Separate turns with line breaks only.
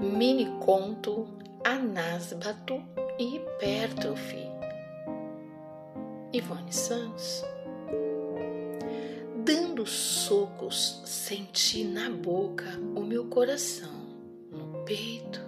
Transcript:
Mini conto Anasbato e Hipértrofe. Ivone Santos. Dando socos, senti na boca o meu coração, no peito